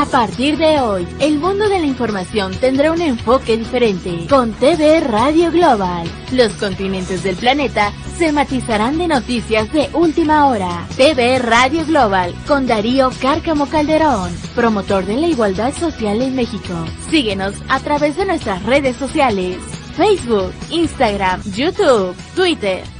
A partir de hoy, el mundo de la información tendrá un enfoque diferente con TV Radio Global. Los continentes del planeta se matizarán de noticias de última hora. TV Radio Global con Darío Cárcamo Calderón, promotor de la igualdad social en México. Síguenos a través de nuestras redes sociales. Facebook, Instagram, YouTube, Twitter.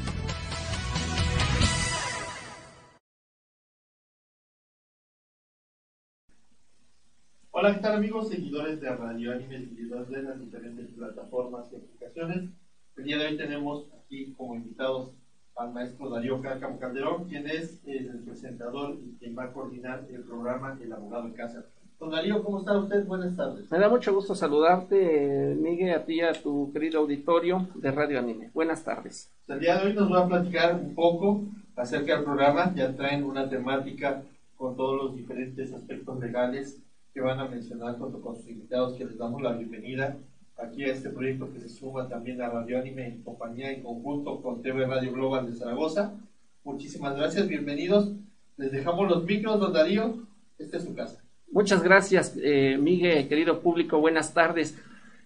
Hola, ¿qué tal amigos, seguidores de Radio Anime, seguidores de las diferentes plataformas y aplicaciones? El día de hoy tenemos aquí como invitados al maestro Darío Cárcamo Calderón, quien es el presentador y quien va a coordinar el programa El Abogado en Casa. Don Darío, ¿cómo está usted? Buenas tardes. Me da mucho gusto saludarte, Miguel, a ti y a tu querido auditorio de Radio Anime. Buenas tardes. El día de hoy nos va a platicar un poco acerca del programa. Ya traen una temática con todos los diferentes aspectos legales que van a mencionar junto con sus invitados, que les damos la bienvenida aquí a este proyecto que se suma también a Radio Anime en compañía, en conjunto con TV Radio Global de Zaragoza. Muchísimas gracias, bienvenidos. Les dejamos los micros, don Darío. Esta es su casa. Muchas gracias, eh, Miguel, querido público. Buenas tardes.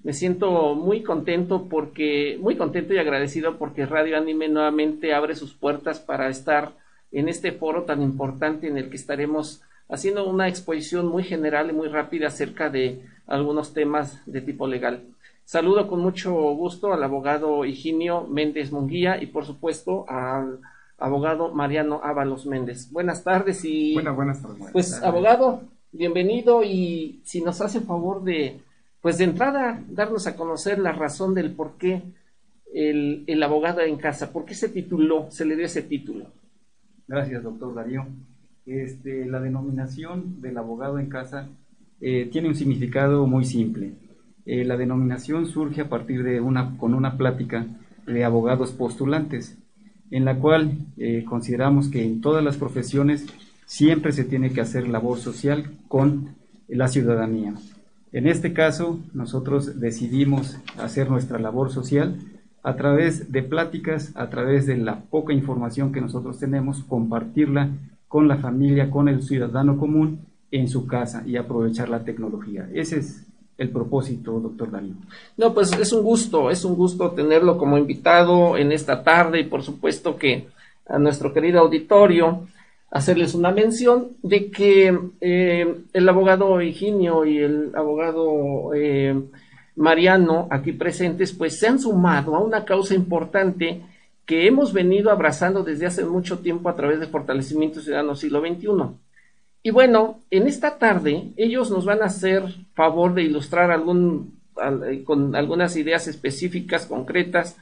Me siento muy contento porque, muy contento y agradecido porque Radio Anime nuevamente abre sus puertas para estar en este foro tan importante en el que estaremos haciendo una exposición muy general y muy rápida acerca de algunos temas de tipo legal. Saludo con mucho gusto al abogado Higinio Méndez Munguía y por supuesto al abogado Mariano Ábalos Méndez. Buenas tardes y... Buenas, buenas tardes. Pues abogado, bienvenido y si nos hace favor de, pues de entrada, darnos a conocer la razón del por qué el, el abogado en casa, por qué se tituló, se le dio ese título. Gracias, doctor Darío. Este, la denominación del abogado en casa eh, tiene un significado muy simple. Eh, la denominación surge a partir de una, con una plática de abogados postulantes, en la cual eh, consideramos que en todas las profesiones siempre se tiene que hacer labor social con la ciudadanía. En este caso, nosotros decidimos hacer nuestra labor social a través de pláticas, a través de la poca información que nosotros tenemos, compartirla con la familia, con el ciudadano común en su casa y aprovechar la tecnología. Ese es el propósito, doctor Darío. No, pues es un gusto, es un gusto tenerlo como invitado en esta tarde y por supuesto que a nuestro querido auditorio hacerles una mención de que eh, el abogado Higinio y el abogado eh, Mariano aquí presentes pues se han sumado a una causa importante que hemos venido abrazando desde hace mucho tiempo a través de Fortalecimiento Ciudadano Siglo XXI. Y bueno, en esta tarde ellos nos van a hacer favor de ilustrar algún, con algunas ideas específicas, concretas,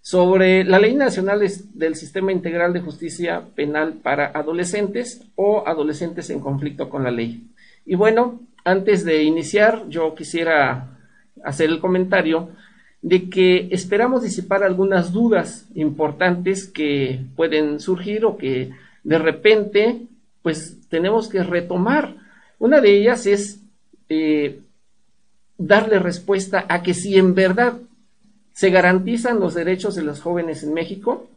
sobre la Ley Nacional del Sistema Integral de Justicia Penal para Adolescentes o Adolescentes en conflicto con la ley. Y bueno, antes de iniciar, yo quisiera hacer el comentario de que esperamos disipar algunas dudas importantes que pueden surgir o que de repente pues tenemos que retomar. Una de ellas es eh, darle respuesta a que si en verdad se garantizan los derechos de los jóvenes en México,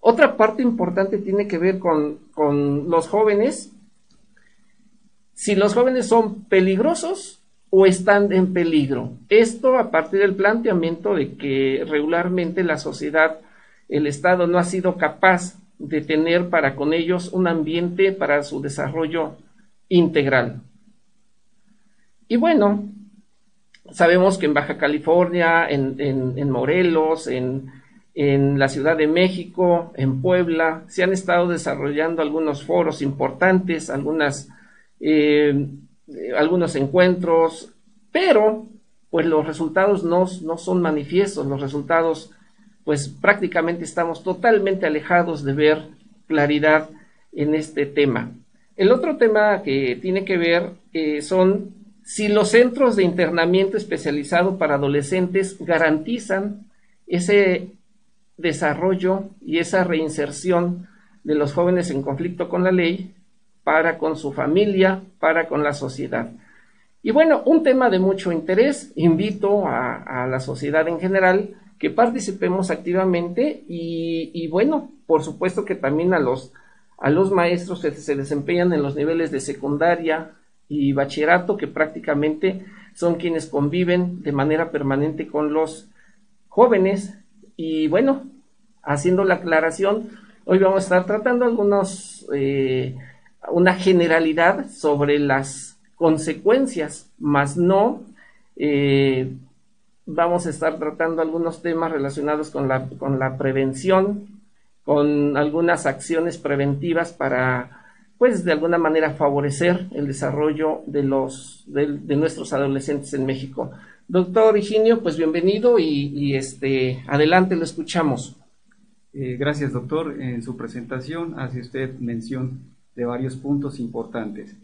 otra parte importante tiene que ver con, con los jóvenes, si los jóvenes son peligrosos o están en peligro. Esto a partir del planteamiento de que regularmente la sociedad, el Estado no ha sido capaz de tener para con ellos un ambiente para su desarrollo integral. Y bueno, sabemos que en Baja California, en, Morelos, en, en, la Ciudad de México, en Puebla, se han estado desarrollando algunos foros importantes, algunas eh, eh, algunos encuentros, pero pues los resultados no, no son manifiestos, los resultados pues prácticamente estamos totalmente alejados de ver claridad en este tema. El otro tema que tiene que ver eh, son si los centros de internamiento especializado para adolescentes garantizan ese desarrollo y esa reinserción de los jóvenes en conflicto con la ley para con su familia, para con la sociedad. Y bueno, un tema de mucho interés, invito a, la sociedad en general que participemos activamente y, bueno, por supuesto que también a los, a los maestros que se desempeñan en los niveles de secundaria y bachillerato, que prácticamente son quienes conviven de manera permanente con los jóvenes. Y bueno, haciendo la aclaración, hoy vamos a estar tratando algunos, eh, una generalidad sobre las consecuencias, más no eh, vamos a estar tratando algunos temas relacionados con la, con la prevención, con algunas acciones preventivas para, pues, de alguna manera favorecer el desarrollo de los, de, nuestros adolescentes en México. Doctor Higinio, pues bienvenido y, este, adelante, lo escuchamos. Eh, gracias, doctor. En su presentación hace usted mención de varios puntos importantes.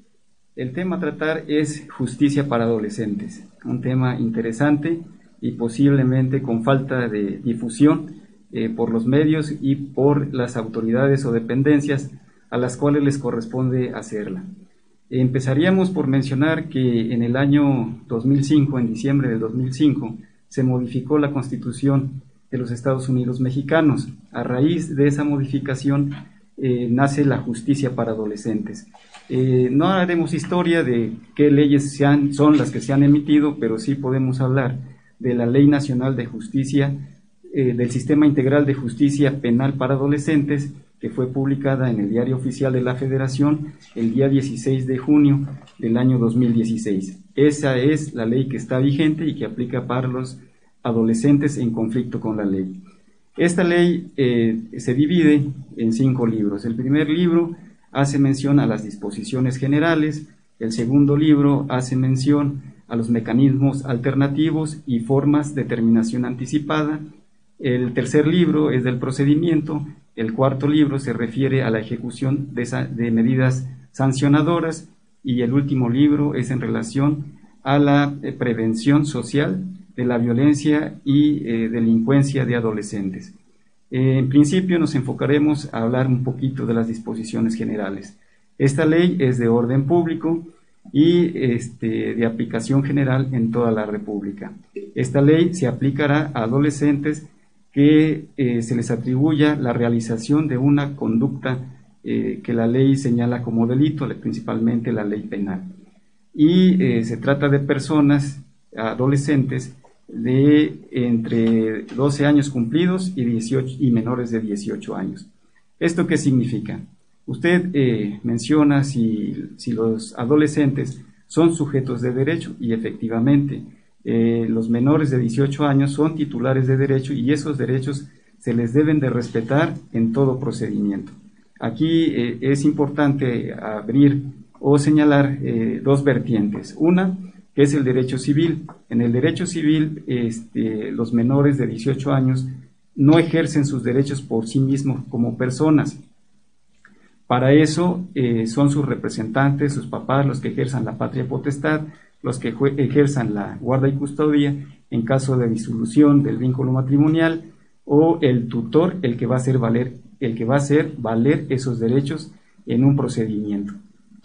El tema a tratar es justicia para adolescentes, un tema interesante y posiblemente con falta de difusión eh, por los medios y por las autoridades o dependencias a las cuales les corresponde hacerla. Empezaríamos por mencionar que en el año 2005, en diciembre de 2005, se modificó la constitución de los Estados Unidos mexicanos. A raíz de esa modificación eh, nace la justicia para adolescentes. Eh, no haremos historia de qué leyes son las que se han emitido, pero sí podemos hablar de la Ley Nacional de Justicia, eh, del Sistema Integral de Justicia Penal para Adolescentes, que fue publicada en el Diario Oficial de la Federación el día 16 de junio del año 2016. Esa es la ley que está vigente y que aplica para los adolescentes en conflicto con la ley. Esta ley eh, se divide en cinco libros. El primer libro hace mención a las disposiciones generales, el segundo libro hace mención a los mecanismos alternativos y formas de terminación anticipada. El tercer libro es del procedimiento. El cuarto libro se refiere a la ejecución de, medidas sancionadoras. Y el último libro es en relación a la eh, prevención social de la violencia y eh, delincuencia de adolescentes. en principio nos enfocaremos a hablar un poquito de las disposiciones generales. Esta ley es de orden público y este, de aplicación general en toda la República. Esta ley se aplicará a adolescentes que eh, se les atribuya la realización de una conducta eh, que la ley señala como delito, principalmente la ley penal. Y eh, se trata de personas, adolescentes, de entre 12 años cumplidos y, 18, y menores de 18 años. ¿Esto qué significa? Usted eh, menciona si, los adolescentes son sujetos de derecho y efectivamente eh, los menores de 18 años son titulares de derecho y esos derechos se les deben de respetar en todo procedimiento. Aquí eh, es importante abrir o señalar dos vertientes. Una, que es el derecho civil. En el derecho civil, este, los menores de 18 años no ejercen sus derechos por sí mismos como personas, para eso eh, son sus representantes, sus papás, los que ejerzan la patria potestad, los que ejerzan la guarda y custodia en caso de disolución del vínculo matrimonial o el tutor el que va a hacer valer el que va a hacer valer esos derechos en un procedimiento.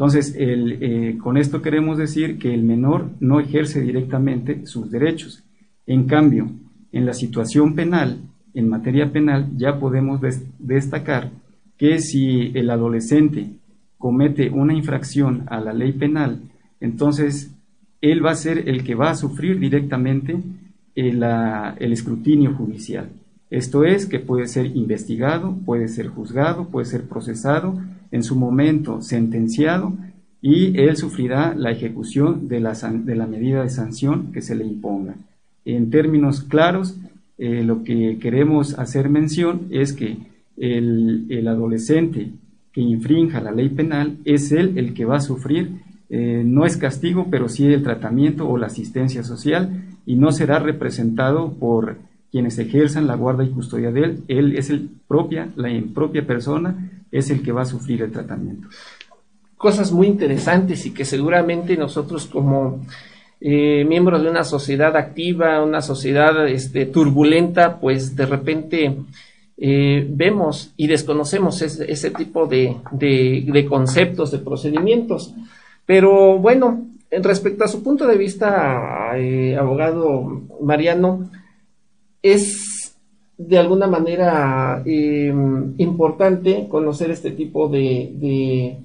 Entonces, eh, con esto queremos decir que el menor no ejerce directamente sus derechos. En cambio, en la situación penal, en materia penal, ya podemos destacar que si el adolescente comete una infracción a la ley penal, entonces él va a ser el que va a sufrir directamente el, el, escrutinio judicial. Esto es que puede ser investigado, puede ser juzgado, puede ser procesado, en su momento sentenciado y él sufrirá la ejecución de la, de la medida de sanción que se le imponga. En términos claros, eh, lo que queremos hacer mención es que el, adolescente que infrinja la ley penal es él el que va a sufrir, eh, no es castigo, pero sí el tratamiento o la asistencia social y no será representado por quienes ejerzan la guarda y custodia de él, él es el propia, la propia persona es el que va a sufrir el tratamiento. Cosas muy interesantes y que seguramente nosotros como eh, miembros de una sociedad activa, una sociedad este, turbulenta, pues de repente eh, vemos y desconocemos ese, tipo de, conceptos, de procedimientos. Pero bueno, respecto a su punto de vista, eh, abogado Mariano, es de alguna manera em, importante conocer este tipo de,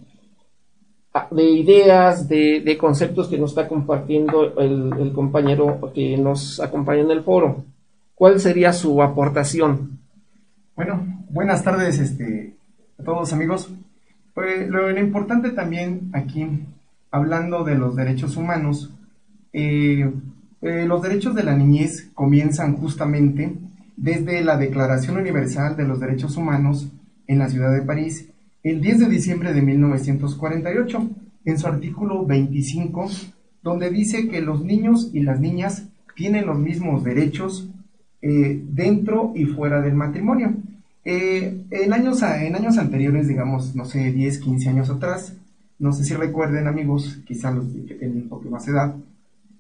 de ideas, de, conceptos que nos está compartiendo el, compañero que nos acompaña en el foro. ¿Cuál sería su aportación? Bueno, buenas tardes este, a todos amigos. Pues, lo, importante también aquí, hablando de los derechos humanos, eh, eh, los derechos de la niñez comienzan justamente desde la Declaración Universal de los Derechos Humanos en la ciudad de París el 10 de diciembre de 1948, en su artículo 25, donde dice que los niños y las niñas tienen los mismos derechos eh, dentro y fuera del matrimonio. Eh, en, años, en años anteriores, digamos, no sé, 10, 15 años atrás, no sé si recuerden amigos, quizá los que tienen un poco más edad,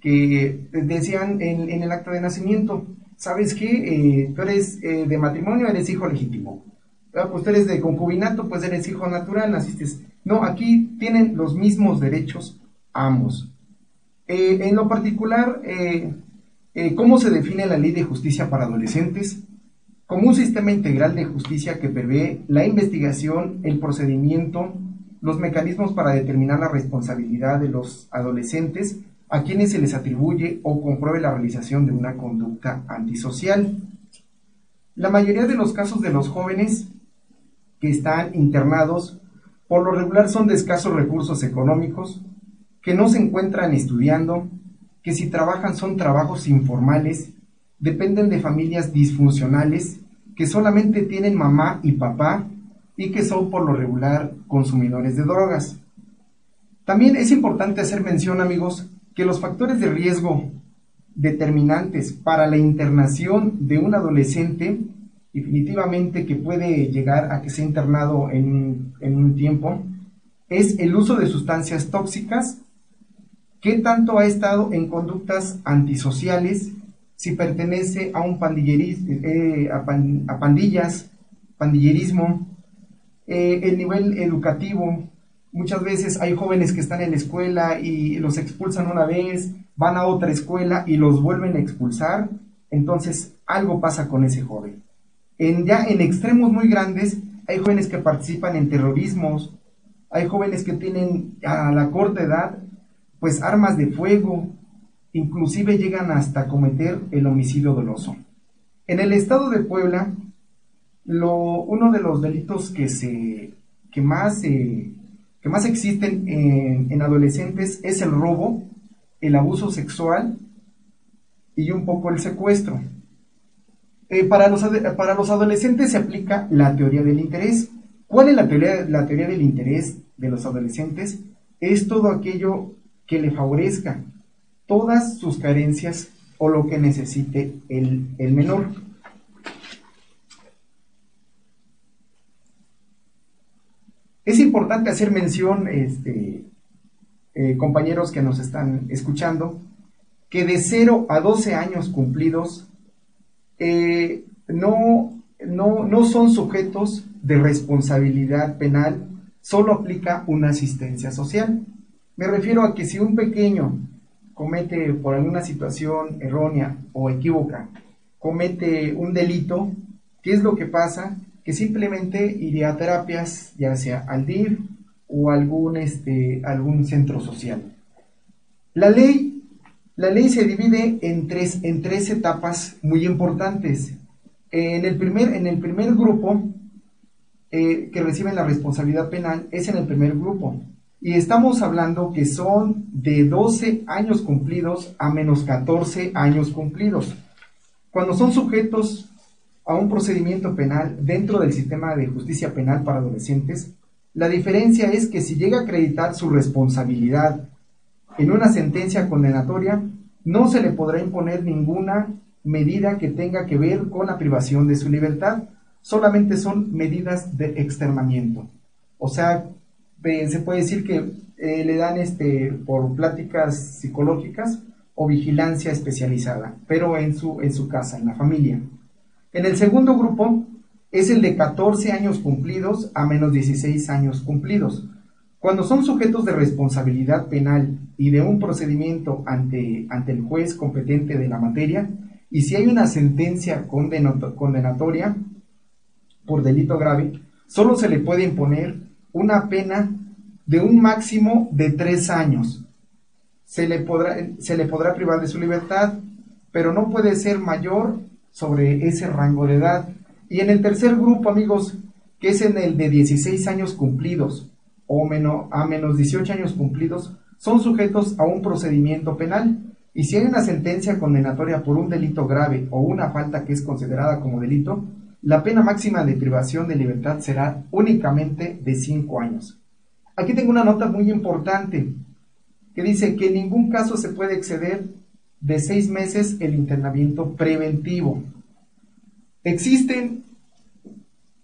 que decían en, el acta de nacimiento, ¿sabes qué? Eh, tú eres de matrimonio, eres hijo legítimo. Ah, pues tú eres de concubinato, pues eres hijo natural, naciste. No, aquí tienen los mismos derechos ambos. Eh, en lo particular, eh, eh, ¿cómo se define la ley de justicia para adolescentes? Como un sistema integral de justicia que prevé la investigación, el procedimiento, los mecanismos para determinar la responsabilidad de los adolescentes a quienes se les atribuye o compruebe la realización de una conducta antisocial. La mayoría de los casos de los jóvenes que están internados por lo regular son de escasos recursos económicos, que no se encuentran estudiando, que si trabajan son trabajos informales, dependen de familias disfuncionales, que solamente tienen mamá y papá y que son por lo regular consumidores de drogas. También es importante hacer mención, amigos, que los factores de riesgo determinantes para la internación de un adolescente definitivamente que puede llegar a que sea internado en, un tiempo es el uso de sustancias tóxicas, qué tanto ha estado en conductas antisociales, si pertenece a un pandillerismo, eh, a, pandillas, pandillerismo, eh, el nivel educativo. Muchas veces hay jóvenes que están en la escuela y los expulsan una vez, van a otra escuela y los vuelven a expulsar. Entonces algo pasa con ese joven. En, ya en extremos muy grandes, hay jóvenes que participan en terrorismos, hay jóvenes que tienen a la corta edad, pues armas de fuego, inclusive llegan hasta cometer el homicidio doloso. En el estado de Puebla, lo, uno de los delitos que, se, que, más, que más existen en, en adolescentes es el robo, el abuso sexual y un poco el secuestro. Eh, para, los, para los adolescentes se aplica la teoría del interés. ¿Cuál es la teoría, la teoría del interés de los adolescentes? Es todo aquello que le favorezca todas sus carencias o lo que necesite el, menor. Es importante hacer mención, este, eh, compañeros que nos están escuchando, que de 0 a 12 años cumplidos eh, no, no, no son sujetos de responsabilidad penal, solo aplica una asistencia social. Me refiero a que si un pequeño comete por alguna situación errónea o equívoca, comete un delito, ¿qué es lo que pasa? Que simplemente iría a terapias, ya sea al DIR o algún, este, algún centro social. La ley la ley se divide en tres, en tres etapas muy importantes. En el primer, en el primer grupo eh, que reciben la responsabilidad penal es en el primer grupo. Y estamos hablando que son de 12 años cumplidos a menos 14 años cumplidos. Cuando son sujetos a un procedimiento penal dentro del sistema de justicia penal para adolescentes, la diferencia es que si llega a acreditar su responsabilidad en una sentencia condenatoria no se le podrá imponer ninguna medida que tenga que ver con la privación de su libertad, solamente son medidas de externamiento. O sea, se puede decir que eh, le dan este por pláticas psicológicas o vigilancia especializada, pero en su, en su casa, en la familia. En el segundo grupo es el de 14 años cumplidos a menos 16 años cumplidos. Cuando son sujetos de responsabilidad penal y de un procedimiento ante, ante el juez competente de la materia, y si hay una sentencia condenatoria por delito grave, solo se le puede imponer una pena de un máximo de tres años. Se le podrá, se le podrá privar de su libertad, pero no puede ser mayor sobre ese rango de edad. Y en el tercer grupo, amigos, que es en el de 16 años cumplidos o menos, a menos 18 años cumplidos, son sujetos a un procedimiento penal. Y si hay una sentencia condenatoria por un delito grave o una falta que es considerada como delito, la pena máxima de privación de libertad será únicamente de 5 años. Aquí tengo una nota muy importante que dice que en ningún caso se puede exceder de 6 meses el internamiento preventivo. Existen,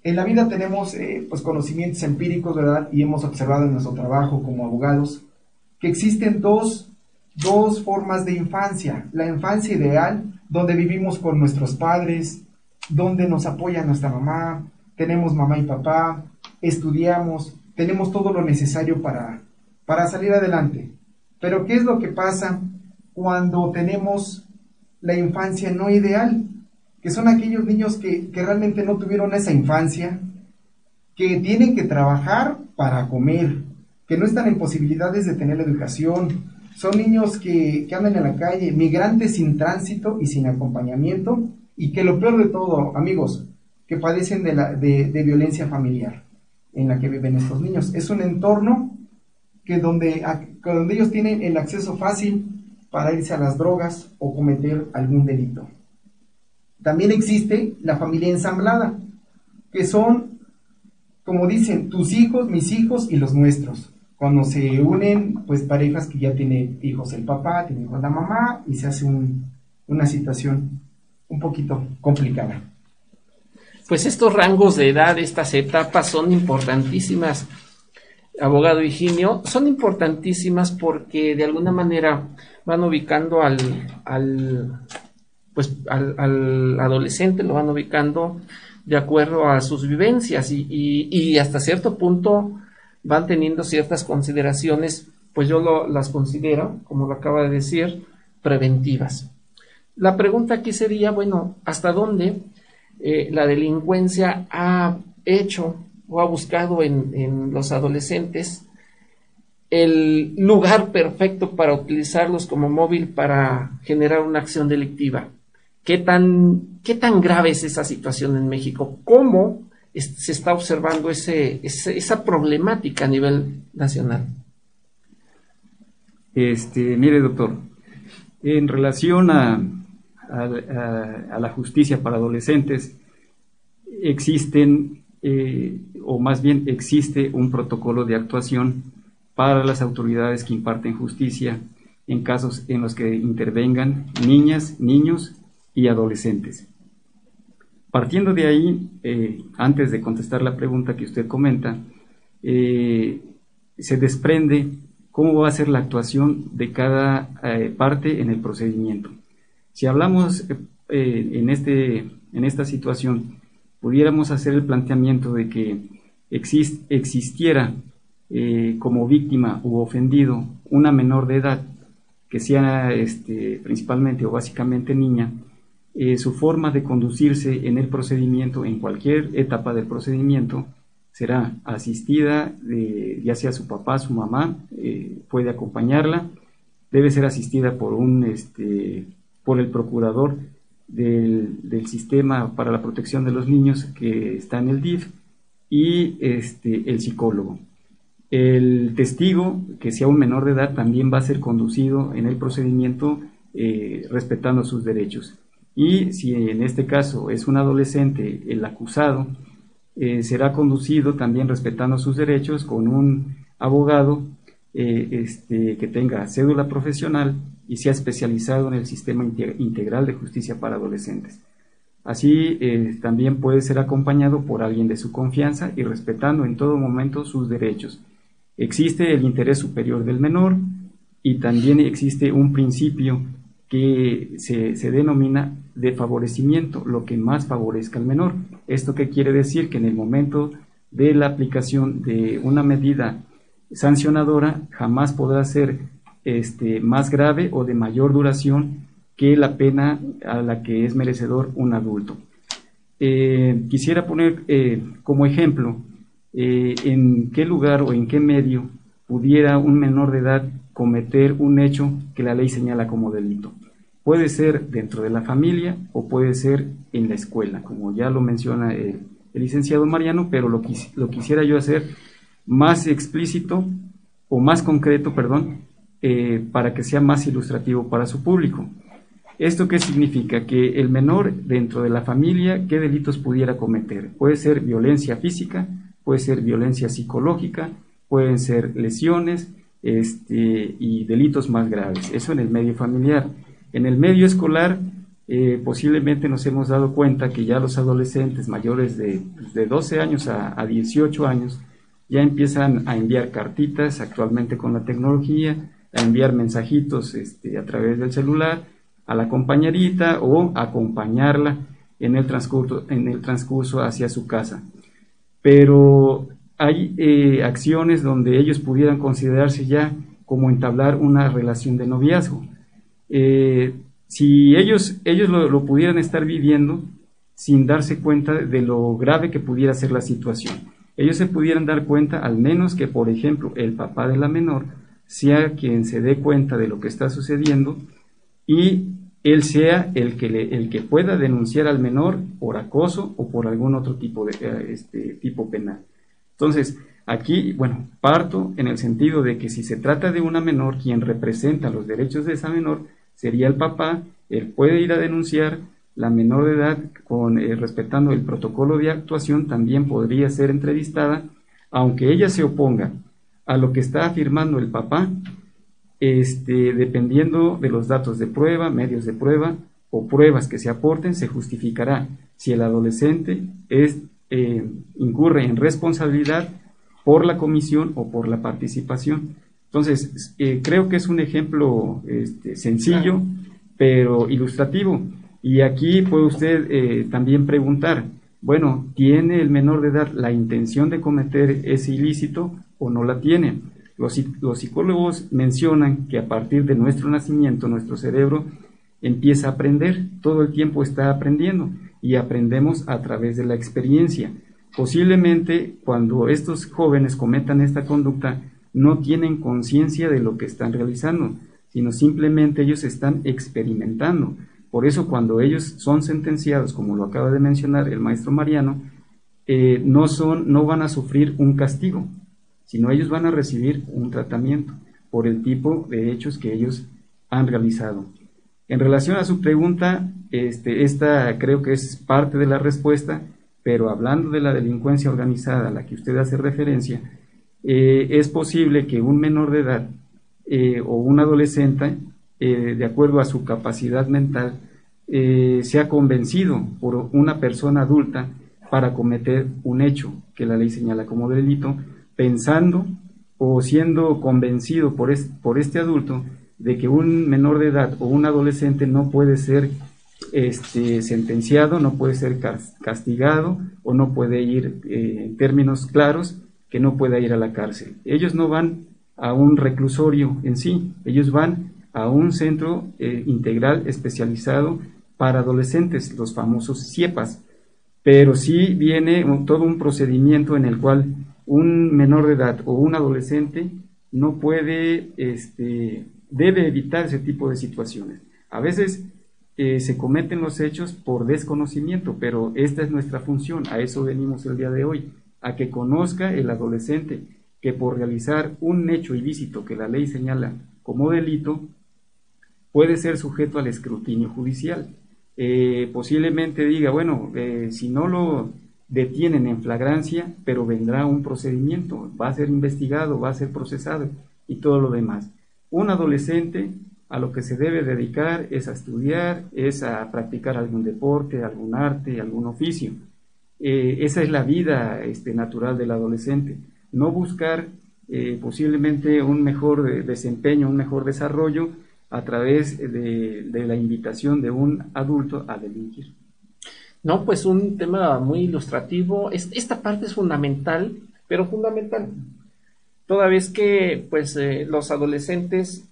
en la vida tenemos eh, pues conocimientos empíricos, ¿verdad? Y hemos observado en nuestro trabajo como abogados que existen dos, dos formas de infancia. La infancia ideal, donde vivimos con nuestros padres, donde nos apoya nuestra mamá, tenemos mamá y papá, estudiamos, tenemos todo lo necesario para, para salir adelante. Pero ¿qué es lo que pasa cuando tenemos la infancia no ideal? Que son aquellos niños que, que realmente no tuvieron esa infancia, que tienen que trabajar para comer, que no están en posibilidades de tener la educación. Son niños que, que andan en la calle, migrantes sin tránsito y sin acompañamiento, y que lo peor de todo, amigos, que padecen de, la, de, violencia familiar en la que viven estos niños. Es un entorno que donde, donde ellos tienen el acceso fácil para irse a las drogas o cometer algún delito. También existe la familia ensamblada, que son, como dicen, tus hijos, mis hijos y los nuestros. Cuando se unen, pues parejas que ya tienen hijos el papá, tiene hijos la mamá, y se hace una situación un poquito complicada. Pues estos rangos de edad, estas etapas son importantísimas, abogado Higinio, son importantísimas porque de alguna manera van ubicando al, al pues al, adolescente, lo van ubicando de acuerdo a sus vivencias y, y, hasta cierto punto van teniendo ciertas consideraciones, pues yo lo, las considero, como lo acaba de decir, preventivas. La pregunta aquí sería, bueno, ¿hasta dónde eh, la delincuencia ha hecho o ha buscado en, los adolescentes el lugar perfecto para utilizarlos como móvil para generar una acción delictiva? ¿Qué tan, qué tan grave es esa situación en México? ¿Cómo se está observando ese, esa problemática a nivel nacional? Este, mire, doctor, en relación a, a, la justicia para adolescentes, existen, eh, o más bien existe un protocolo de actuación para las autoridades que imparten justicia en casos en los que intervengan niñas, niños y adolescentes. Partiendo de ahí, eh, antes de contestar la pregunta que usted comenta, eh, se desprende cómo va a ser la actuación de cada parte en el procedimiento. Si hablamos en, este, en esta situación, pudiéramos hacer el planteamiento de que existiera eh, como víctima u ofendido una menor de edad, que sea este, principalmente o básicamente niña, eh, su forma de conducirse en el procedimiento, en cualquier etapa del procedimiento, será asistida, de, ya sea su papá, su mamá, puede acompañarla, debe ser asistida por un este, por el procurador del, sistema para la protección de los niños que está en el DIF y este, el psicólogo. El testigo, que sea un menor de edad, también va a ser conducido en el procedimiento eh, respetando sus derechos. Y si en este caso es un adolescente el acusado, eh, será conducido también respetando sus derechos con un abogado eh, este, que tenga cédula profesional y se ha especializado en el sistema integral de justicia para adolescentes. Así eh, también puede ser acompañado por alguien de su confianza y respetando en todo momento sus derechos. Existe el interés superior del menor y también existe un principio que se, se, denomina de favorecimiento, lo que más favorezca al menor. ¿Esto qué quiere decir? Que en el momento de la aplicación de una medida sancionadora jamás podrá ser este, más grave o de mayor duración que la pena a la que es merecedor un adulto. Eh, quisiera poner eh, como ejemplo eh, en qué lugar o en qué medio pudiera un menor de edad cometer un hecho que la ley señala como delito. Puede ser dentro de la familia o puede ser en la escuela, como ya lo menciona el, licenciado Mariano, pero lo, lo quisiera yo hacer más explícito o más concreto, perdón, eh, para que sea más ilustrativo para su público. ¿Esto qué significa? Que el menor dentro de la familia, ¿qué delitos pudiera cometer? Puede ser violencia física, puede ser violencia psicológica, pueden ser lesiones este, y delitos más graves. Eso en el medio familiar. En el medio escolar, eh, posiblemente nos hemos dado cuenta que ya los adolescentes mayores de, de 12 años a, a 18 años ya empiezan a enviar cartitas actualmente con la tecnología, a enviar mensajitos este, a través del celular a la compañerita o acompañarla en el transcurso, en el transcurso hacia su casa. Pero hay eh, acciones donde ellos pudieran considerarse ya como entablar una relación de noviazgo. Eh, si ellos, ellos lo, lo, pudieran estar viviendo sin darse cuenta de lo grave que pudiera ser la situación. Ellos se pudieran dar cuenta, al menos que, por ejemplo, el papá de la menor sea quien se dé cuenta de lo que está sucediendo y él sea el que, el que pueda denunciar al menor por acoso o por algún otro tipo de eh, este, tipo penal. Entonces, aquí, bueno, parto en el sentido de que si se trata de una menor, quien representa los derechos de esa menor sería el papá, él puede ir a denunciar, la menor de edad, con, eh, respetando el protocolo de actuación, también podría ser entrevistada, aunque ella se oponga a lo que está afirmando el papá, este, dependiendo de los datos de prueba, medios de prueba o pruebas que se aporten, se justificará si el adolescente es, eh, incurre en responsabilidad por la comisión o por la participación. Entonces, eh, creo que es un ejemplo este, sencillo, pero ilustrativo. Y aquí puede usted eh, también preguntar, bueno, ¿tiene el menor de edad la intención de cometer ese ilícito o no la tiene? Los, psicólogos mencionan que a partir de nuestro nacimiento, nuestro cerebro empieza a aprender, todo el tiempo está aprendiendo y aprendemos a través de la experiencia. Posiblemente cuando estos jóvenes cometan esta conducta no tienen conciencia de lo que están realizando, sino simplemente ellos están experimentando. Por eso cuando ellos son sentenciados, como lo acaba de mencionar el maestro Mariano, eh, no, son, no van a sufrir un castigo, sino ellos van a recibir un tratamiento por el tipo de hechos que ellos han realizado. En relación a su pregunta, este, esta creo que es parte de la respuesta, pero hablando de la delincuencia organizada a la que usted hace referencia, eh, es posible que un menor de edad eh, o un adolescente, eh, de acuerdo a su capacidad mental, sea convencido por una persona adulta para cometer un hecho que la ley señala como delito, pensando o siendo convencido por, por este adulto de que un menor de edad o un adolescente no puede ser este, sentenciado, no puede ser castigado o no puede ir eh, en términos claros que no pueda ir a la cárcel. Ellos no van a un reclusorio en sí, ellos van a un centro eh, integral especializado para adolescentes, los famosos CIEPAS, pero sí viene todo un procedimiento en el cual un menor de edad o un adolescente no puede, este, debe evitar ese tipo de situaciones. A veces eh, se cometen los hechos por desconocimiento, pero esta es nuestra función, a eso venimos el día de hoy, a que conozca el adolescente que por realizar un hecho ilícito que la ley señala como delito, puede ser sujeto al escrutinio judicial. Eh, posiblemente diga, bueno, eh, si no lo detienen en flagrancia, pero vendrá un procedimiento, va a ser investigado, va a ser procesado y todo lo demás. Un adolescente a lo que se debe dedicar es a estudiar, es a practicar algún deporte, algún arte, algún oficio. Eh, esa es la vida este, natural del adolescente. No buscar eh, posiblemente un mejor desempeño, un mejor desarrollo a través de la invitación de un adulto a delinquir. No, pues un tema muy ilustrativo. esta parte es fundamental, pero fundamental. Toda vez que pues eh, los adolescentes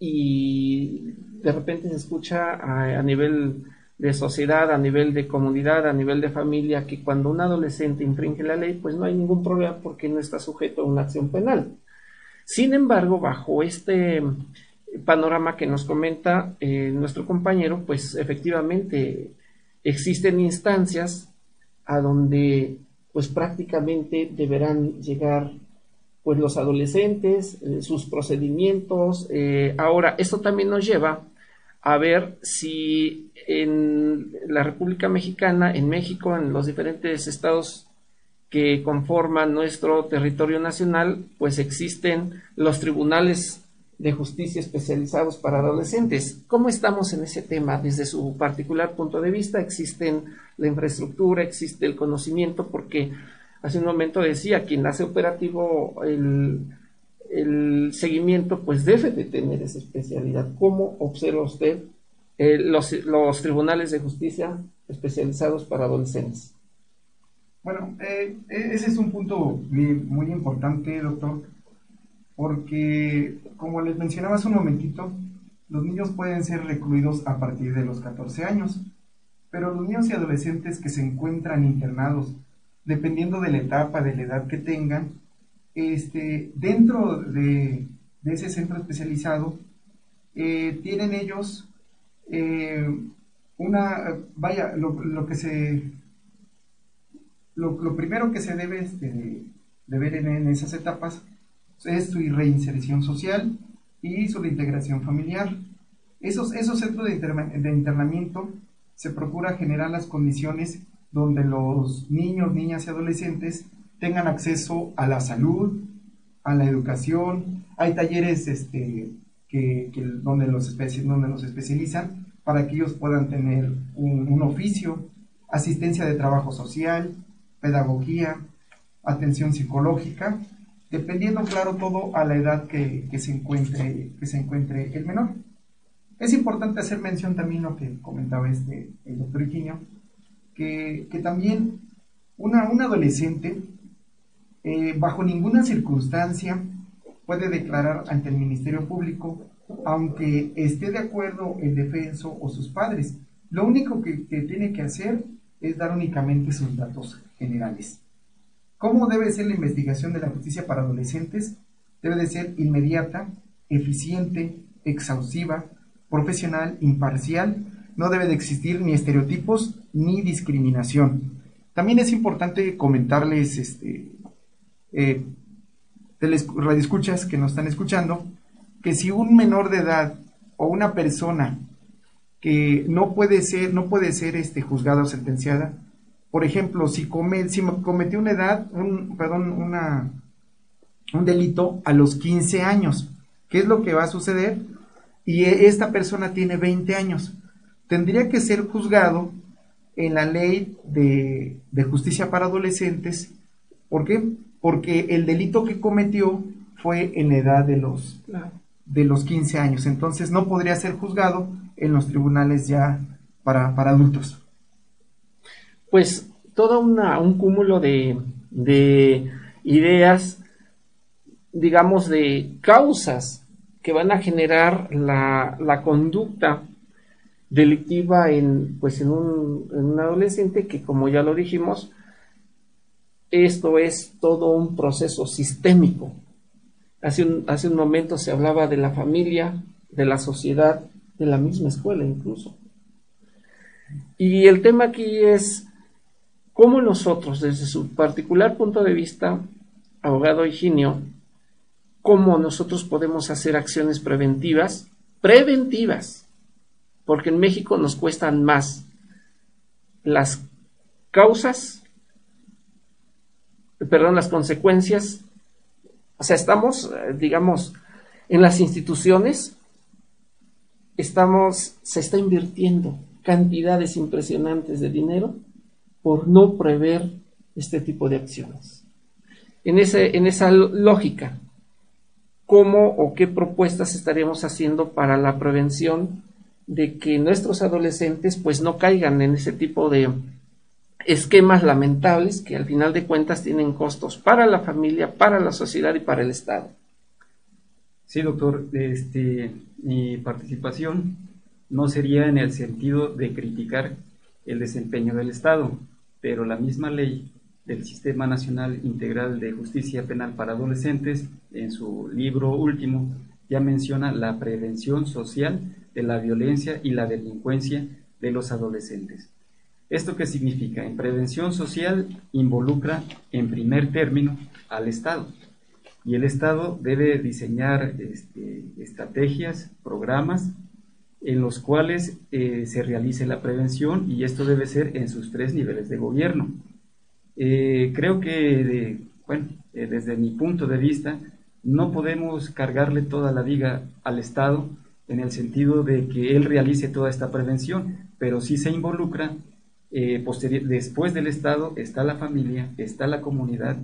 y de repente se escucha a, nivel de sociedad, a nivel de comunidad, a nivel de familia, que cuando un adolescente infringe la ley, pues no hay ningún problema porque no está sujeto a una acción penal. Sin embargo, bajo este panorama que nos comenta eh, nuestro compañero, pues efectivamente existen instancias a donde pues prácticamente deberán llegar pues los adolescentes, eh, sus procedimientos. Eh, ahora, esto también nos lleva a ver si en la República Mexicana, en México, en los diferentes estados que conforman nuestro territorio nacional, pues existen los tribunales de justicia especializados para adolescentes. ¿Cómo estamos en ese tema? Desde su particular punto de vista, existen la infraestructura, existe el conocimiento, porque hace un momento decía, quien hace operativo el, el seguimiento, pues debe de tener esa especialidad. ¿Cómo observa usted eh, los, los, tribunales de justicia especializados para adolescentes? Bueno, eh, e-, ese es un punto muy, muy importante, doctor, porque como les mencionaba hace un momentito, los niños pueden ser recluidos a partir de los 14 años, pero los niños y adolescentes que se encuentran internados dependiendo de la etapa, de la edad que tengan, este, dentro de, ese centro especializado, eh, tienen ellos eh, una, vaya, lo, que se, lo, primero que se debe este, de, ver en, esas etapas es su reinserción social y su reintegración familiar. Esos, esos centros de, de internamiento se procura generar las condiciones donde los niños, niñas y adolescentes tengan acceso a la salud, a la educación. Hay talleres este, que, donde, los donde los especializan para que ellos puedan tener un, oficio, asistencia de trabajo social, pedagogía, atención psicológica, dependiendo, claro, todo a la edad que, se, encuentre, que se encuentre el menor. Es importante hacer mención también lo que comentaba este, el doctor Iquinho, que, también una, un adolescente eh, bajo ninguna circunstancia puede declarar ante el Ministerio Público aunque esté de acuerdo el defenso o sus padres. Lo único que, tiene que hacer es dar únicamente sus datos generales. ¿Cómo debe ser la investigación de la justicia para adolescentes? Debe de ser inmediata, eficiente, exhaustiva, profesional, imparcial no debe de existir ni estereotipos ni discriminación. También es importante comentarles, este, eh, radioescuchas que nos están escuchando, que si un menor de edad o una persona que no puede ser, no puede ser este, juzgada o sentenciada, por ejemplo, si, come, si cometió una edad, un, perdón, una, un delito a los 15 años, ¿qué es lo que va a suceder? Y esta persona tiene 20 años tendría que ser juzgado en la ley de, justicia para adolescentes. ¿Por qué? Porque el delito que cometió fue en la edad de los, de los 15 años. Entonces no podría ser juzgado en los tribunales ya para, adultos. Pues todo un cúmulo de, de ideas, digamos, de causas que van a generar la, la conducta delictiva en, pues en, un, adolescente que, como ya lo dijimos, esto es todo un proceso sistémico. Hace un, hace un momento se hablaba de la familia, de la sociedad, de la misma escuela incluso. Y el tema aquí es cómo nosotros, desde su particular punto de vista, abogado Higinio, cómo nosotros podemos hacer acciones preventivas, preventivas, porque en México nos cuestan más las causas, perdón, las consecuencias. O sea, estamos, eh, digamos, en las instituciones, estamos, se está invirtiendo cantidades impresionantes de dinero por no prever este tipo de acciones. En, ese, en esa lógica, ¿cómo o qué propuestas estaríamos haciendo para la prevención de que nuestros adolescentes pues no caigan en ese tipo de esquemas lamentables que al final de cuentas tienen costos para la familia, para la sociedad y para el Estado. Sí, doctor, este, mi participación no sería en el sentido de criticar el desempeño del Estado, pero la misma ley del Sistema Nacional Integral de Justicia Penal para Adolescentes, en su libro último, ya menciona la prevención social de la violencia y la delincuencia de los adolescentes. ¿Esto qué significa? En prevención social involucra en primer término al Estado y el Estado debe diseñar este, estrategias, programas en los cuales eh, se realice la prevención y esto debe ser en sus tres niveles de gobierno. Eh, creo que, bueno, eh, desde mi punto de vista, no podemos cargarle toda la viga al Estado en el sentido de que él realice toda esta prevención, pero sí se involucra, después del Estado está la familia, está la comunidad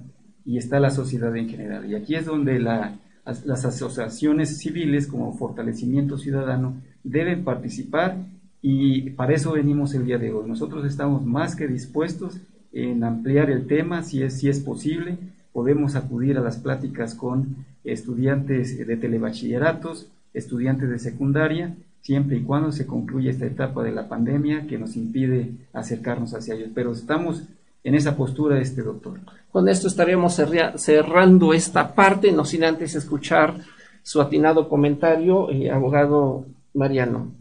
y está la sociedad en general. Y aquí es donde las asociaciones civiles como Fortalecimiento Ciudadano deben participar y para eso venimos el día de hoy. Nosotros estamos más que dispuestos en ampliar el tema si es, si es posible. Podemos acudir a las pláticas con estudiantes de telebachilleratos, estudiantes de secundaria, siempre y cuando se concluya esta etapa de la pandemia que nos impide acercarnos hacia ellos. Pero estamos en esa postura este doctor. Con esto estaríamos cerrando esta parte, no sin antes escuchar su atinado comentario, eh, abogado Mariano.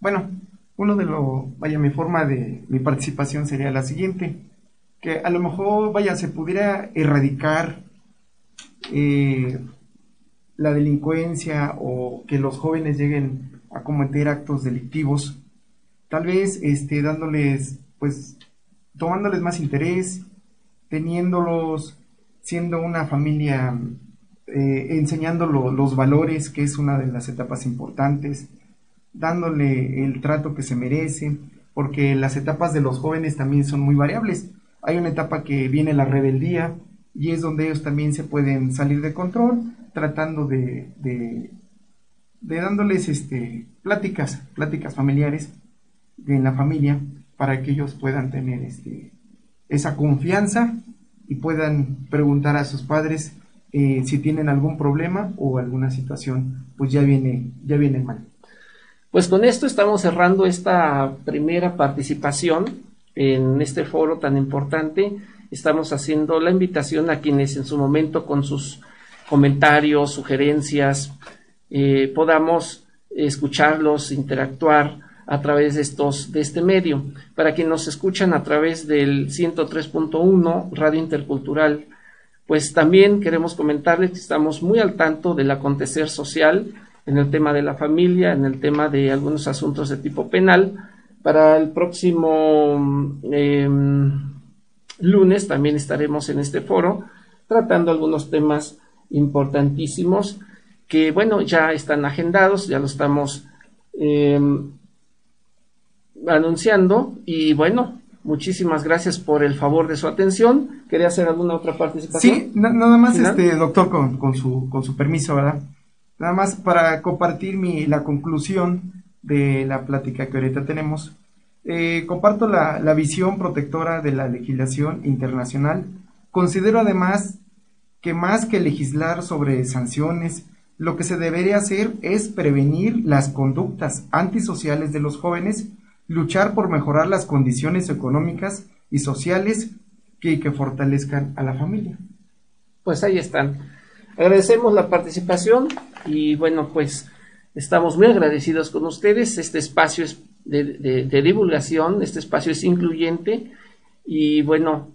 Bueno, uno de lo, vaya, mi forma de mi participación sería la siguiente, que a lo mejor, vaya, se pudiera erradicar eh, la delincuencia o que los jóvenes lleguen a cometer actos delictivos, tal vez este, dándoles pues tomándoles más interés, teniéndolos, siendo una familia, eh, enseñando los valores, que es una de las etapas importantes, dándole el trato que se merece, porque las etapas de los jóvenes también son muy variables. Hay una etapa que viene la rebeldía y es donde ellos también se pueden salir de control, tratando de, de, de dándoles este, pláticas, pláticas familiares en la familia para que ellos puedan tener este, esa confianza y puedan preguntar a sus padres eh, si tienen algún problema o alguna situación, pues ya viene, ya viene mal. Pues con esto estamos cerrando esta primera participación en este foro tan importante. Estamos haciendo la invitación a quienes en su momento con sus comentarios, sugerencias, eh, podamos escucharlos, interactuar a través de estos de este medio. Para quienes nos escuchan a través del 103.1 Radio Intercultural, pues también queremos comentarles que estamos muy al tanto del acontecer social en el tema de la familia, en el tema de algunos asuntos de tipo penal. Para el próximo em, lunes también estaremos en este foro tratando algunos temas importantísimos que, bueno, ya están agendados, ya lo estamos em, anunciando y bueno, muchísimas gracias por el favor de su atención. ¿Quería hacer alguna otra participación? Sí, nada más, este doctor, con, con, su, con su permiso, ¿verdad? Nada más para compartir mi, la conclusión de la plática que ahorita tenemos. Eh, comparto la, la visión protectora de la legislación internacional. Considero además que más que legislar sobre sanciones, lo que se debería hacer es prevenir las conductas antisociales de los jóvenes luchar por mejorar las condiciones económicas y sociales que, que fortalezcan a la familia. Pues ahí están. Agradecemos la participación y bueno, pues estamos muy agradecidos con ustedes. Este espacio es de, de divulgación, este espacio es incluyente y bueno,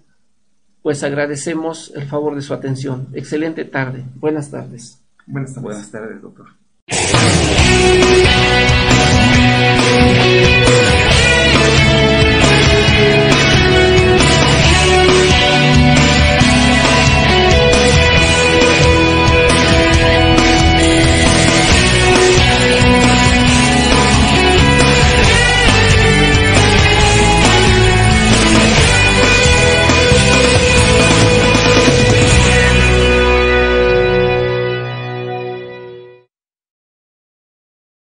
pues agradecemos el favor de su atención. Excelente tarde. Buenas tardes. Buenas tardes. Buenas tardes, doctor.